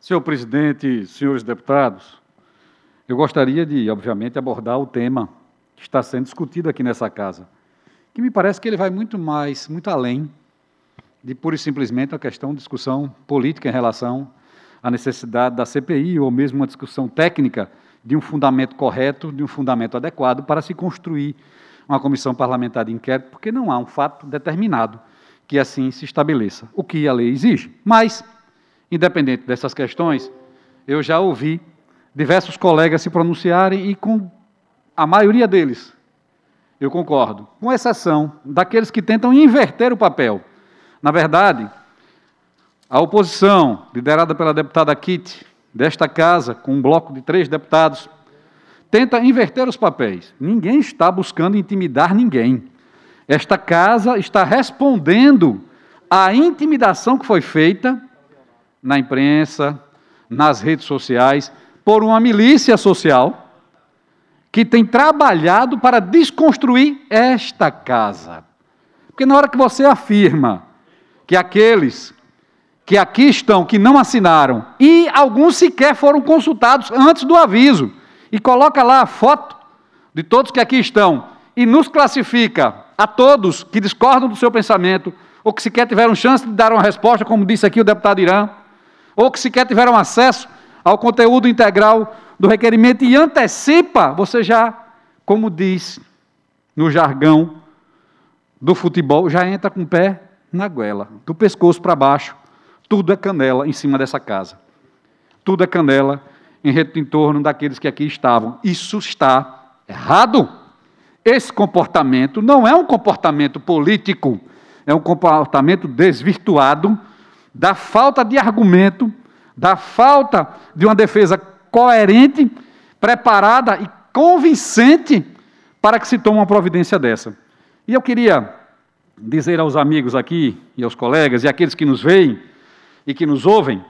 Senhor presidente, senhores deputados, eu gostaria de, obviamente, abordar o tema que está sendo discutido aqui nessa casa, que me parece que ele vai muito mais, muito além de pura e simplesmente a questão de discussão política em relação à necessidade da CPI ou mesmo uma discussão técnica de um fundamento correto, de um fundamento adequado para se construir uma comissão parlamentar de inquérito, porque não há um fato determinado que assim se estabeleça, o que a lei exige. Mas, independente dessas questões, eu já ouvi diversos colegas se pronunciarem e com a maioria deles eu concordo, com exceção daqueles que tentam inverter o papel. Na verdade, a oposição, liderada pela deputada Kitty, desta casa, com um bloco de três deputados, tenta inverter os papéis. Ninguém está buscando intimidar ninguém. Esta casa está respondendo à intimidação que foi feita na imprensa, nas redes sociais, por uma milícia social que tem trabalhado para desconstruir esta casa. Porque na hora que você afirma que aqueles que aqui estão, que não assinaram, e alguns sequer foram consultados antes do aviso, e coloca lá a foto de todos que aqui estão, e nos classifica a todos que discordam do seu pensamento, ou que sequer tiveram chance de dar uma resposta, como disse aqui o deputado Irã, ou que sequer tiveram acesso ao conteúdo integral do requerimento e antecipa, você já, como diz no jargão do futebol, já entra com o pé na goela, do pescoço para baixo, tudo é canela em cima dessa casa. Tudo é canela em, em torno daqueles que aqui estavam. Isso está errado. Esse comportamento não é um comportamento político, é um comportamento desvirtuado da falta de argumento, da falta de uma defesa coerente, preparada e convincente para que se tome uma providência dessa. E eu queria dizer aos amigos aqui e aos colegas e àqueles que nos veem e que nos ouvem,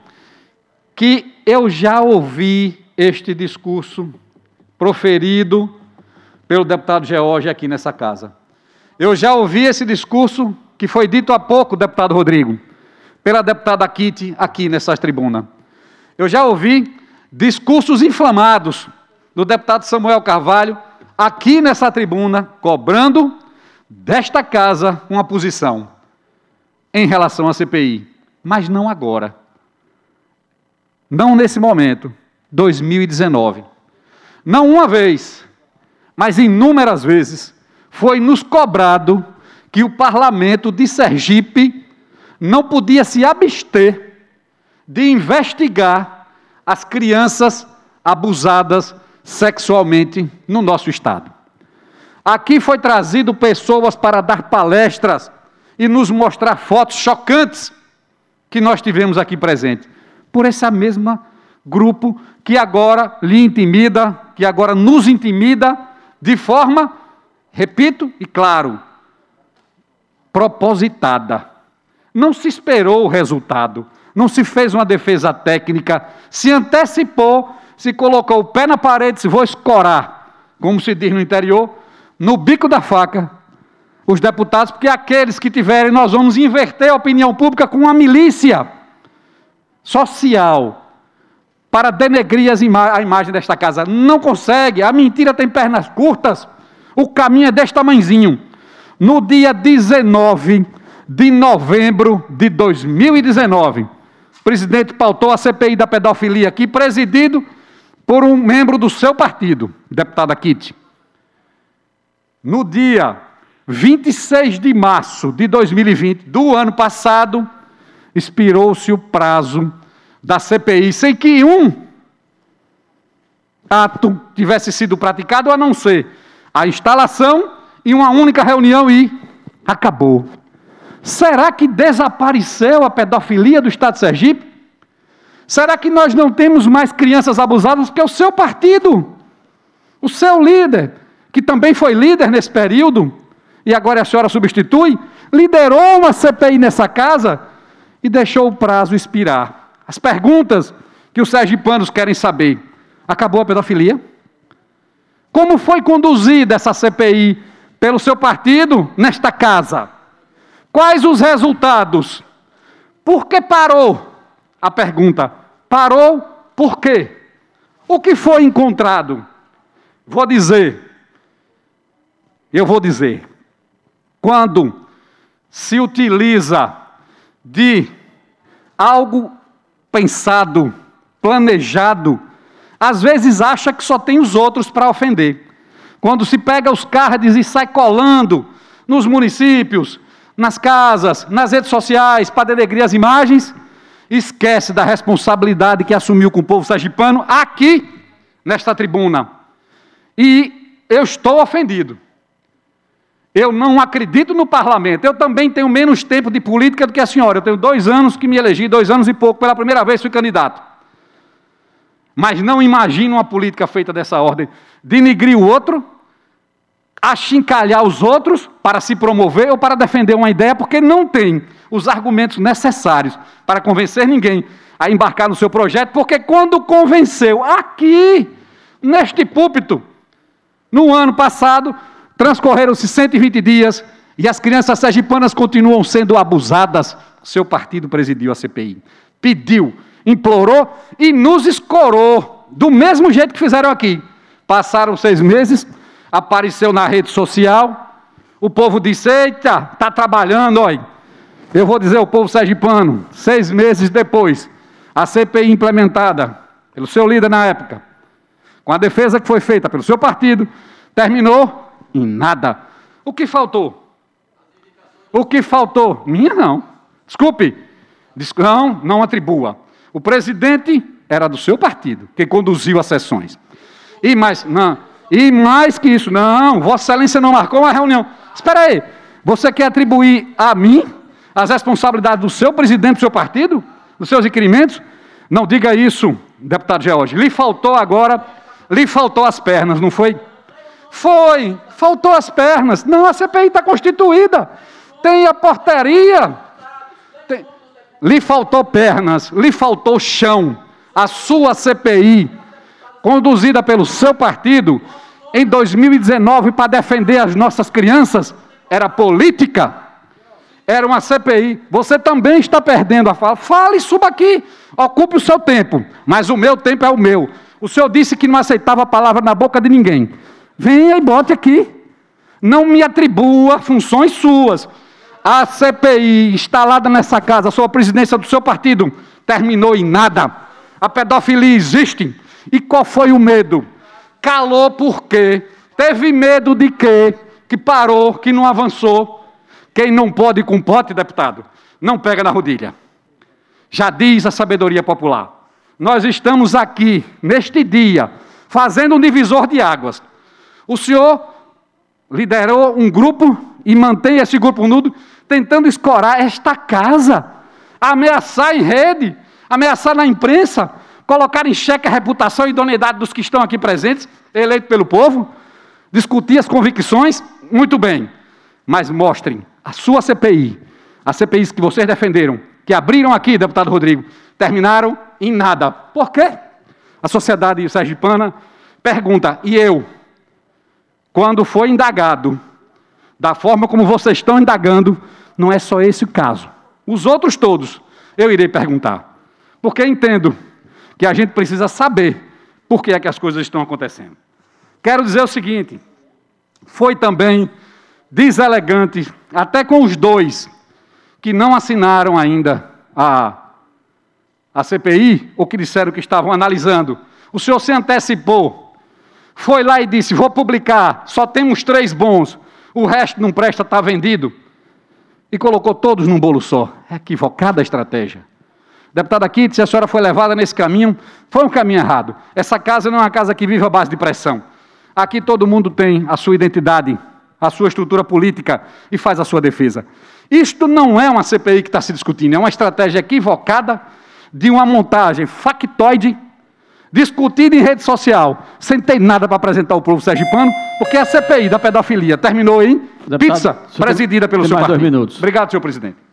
que eu já ouvi este discurso proferido pelo deputado George aqui nessa casa. Eu já ouvi esse discurso que foi dito há pouco, deputado Rodrigo, pela deputada Kitty aqui nessa tribuna. Eu já ouvi discursos inflamados do deputado Samuel Carvalho aqui nessa tribuna, cobrando desta casa uma posição em relação à CPI mas não agora. Não nesse momento, 2019. Não uma vez, mas inúmeras vezes, foi nos cobrado que o parlamento de Sergipe não podia se abster de investigar as crianças abusadas sexualmente no nosso estado. Aqui foi trazido pessoas para dar palestras e nos mostrar fotos chocantes que nós tivemos aqui presente, por essa mesma grupo que agora lhe intimida, que agora nos intimida de forma, repito e claro, propositada. Não se esperou o resultado, não se fez uma defesa técnica, se antecipou, se colocou o pé na parede, se vou escorar, como se diz no interior, no bico da faca, os deputados, porque aqueles que tiverem, nós vamos inverter a opinião pública com uma milícia social para denegrir ima a imagem desta casa. Não consegue, a mentira tem pernas curtas, o caminho é deste tamanhozinho. No dia 19 de novembro de 2019, o presidente pautou a CPI da pedofilia aqui, presidido por um membro do seu partido, deputada Kitty. No dia 26 de março de 2020, do ano passado, expirou-se o prazo da CPI, sem que um ato tivesse sido praticado, a não ser a instalação e uma única reunião e acabou. Será que desapareceu a pedofilia do Estado de Sergipe? Será que nós não temos mais crianças abusadas? Porque o seu partido, o seu líder, que também foi líder nesse período, e agora a senhora substitui, liderou uma CPI nessa casa e deixou o prazo expirar. As perguntas que os sergipanos querem saber: acabou a pedofilia? Como foi conduzida essa CPI pelo seu partido nesta casa? Quais os resultados? Por que parou? A pergunta: Parou por quê? O que foi encontrado? Vou dizer, eu vou dizer, quando se utiliza de algo pensado, planejado, às vezes acha que só tem os outros para ofender. Quando se pega os cards e sai colando nos municípios, nas casas, nas redes sociais, para denegrir as imagens, esquece da responsabilidade que assumiu com o povo sergipano aqui, nesta tribuna. E eu estou ofendido. Eu não acredito no parlamento. Eu também tenho menos tempo de política do que a senhora. Eu tenho dois anos que me elegi, dois anos e pouco. Pela primeira vez fui candidato. Mas não imagino uma política feita dessa ordem. Denigrir o outro, achincalhar os outros para se promover ou para defender uma ideia, porque não tem os argumentos necessários para convencer ninguém a embarcar no seu projeto, porque quando convenceu aqui, neste púlpito, no ano passado, Transcorreram-se 120 dias e as crianças sergipanas continuam sendo abusadas. Seu partido presidiu a CPI. Pediu, implorou e nos escorou, do mesmo jeito que fizeram aqui. Passaram seis meses, apareceu na rede social, o povo disse: Eita, está trabalhando, olha. Eu vou dizer ao povo sergipano: seis meses depois, a CPI implementada pelo seu líder na época, com a defesa que foi feita pelo seu partido, terminou em nada. O que faltou? O que faltou? Minha não. Desculpe. Não, não atribua. O presidente era do seu partido, que conduziu as sessões. E mais, não, e mais que isso, não, Vossa Excelência não marcou uma reunião. Espera aí, você quer atribuir a mim as responsabilidades do seu presidente do seu partido? Dos seus requerimentos? Não diga isso, deputado George. Lhe faltou agora, lhe faltou as pernas, não foi? Foi, faltou as pernas. Não, a CPI está constituída. Tem a portaria. Tem... Lhe faltou pernas, lhe faltou chão. A sua CPI, conduzida pelo seu partido, em 2019, para defender as nossas crianças, era política. Era uma CPI. Você também está perdendo a fala. Fale, suba aqui. Ocupe o seu tempo. Mas o meu tempo é o meu. O senhor disse que não aceitava a palavra na boca de ninguém. Venha e bote aqui. Não me atribua funções suas. A CPI instalada nessa casa, a sua presidência do seu partido, terminou em nada. A pedofilia existe. E qual foi o medo? Calou por quê? Teve medo de quê? Que parou, que não avançou. Quem não pode com pote, deputado, não pega na rodilha. Já diz a sabedoria popular. Nós estamos aqui, neste dia, fazendo um divisor de águas. O senhor liderou um grupo e mantém esse grupo nudo, tentando escorar esta casa, ameaçar em rede, ameaçar na imprensa, colocar em xeque a reputação e idoneidade dos que estão aqui presentes, eleitos pelo povo, discutir as convicções, muito bem, mas mostrem a sua CPI, as CPIs que vocês defenderam, que abriram aqui, deputado Rodrigo, terminaram em nada. Por quê? A sociedade sergipana pergunta, e eu? quando foi indagado, da forma como vocês estão indagando, não é só esse o caso. Os outros todos, eu irei perguntar. Porque entendo que a gente precisa saber por que é que as coisas estão acontecendo. Quero dizer o seguinte: foi também deselegante, até com os dois que não assinaram ainda a, a CPI, ou que disseram que estavam analisando. O senhor se antecipou foi lá e disse: Vou publicar, só temos três bons, o resto não presta, está vendido. E colocou todos num bolo só. É equivocada a estratégia. Deputada Kitty, se a senhora foi levada nesse caminho, foi um caminho errado. Essa casa não é uma casa que vive à base de pressão. Aqui todo mundo tem a sua identidade, a sua estrutura política e faz a sua defesa. Isto não é uma CPI que está se discutindo, é uma estratégia equivocada de uma montagem factoide discutido em rede social, sem ter nada para apresentar ao povo sergipano, porque a CPI da pedofilia terminou em Deputado, pizza presidida pelo seu partido. Obrigado, senhor presidente.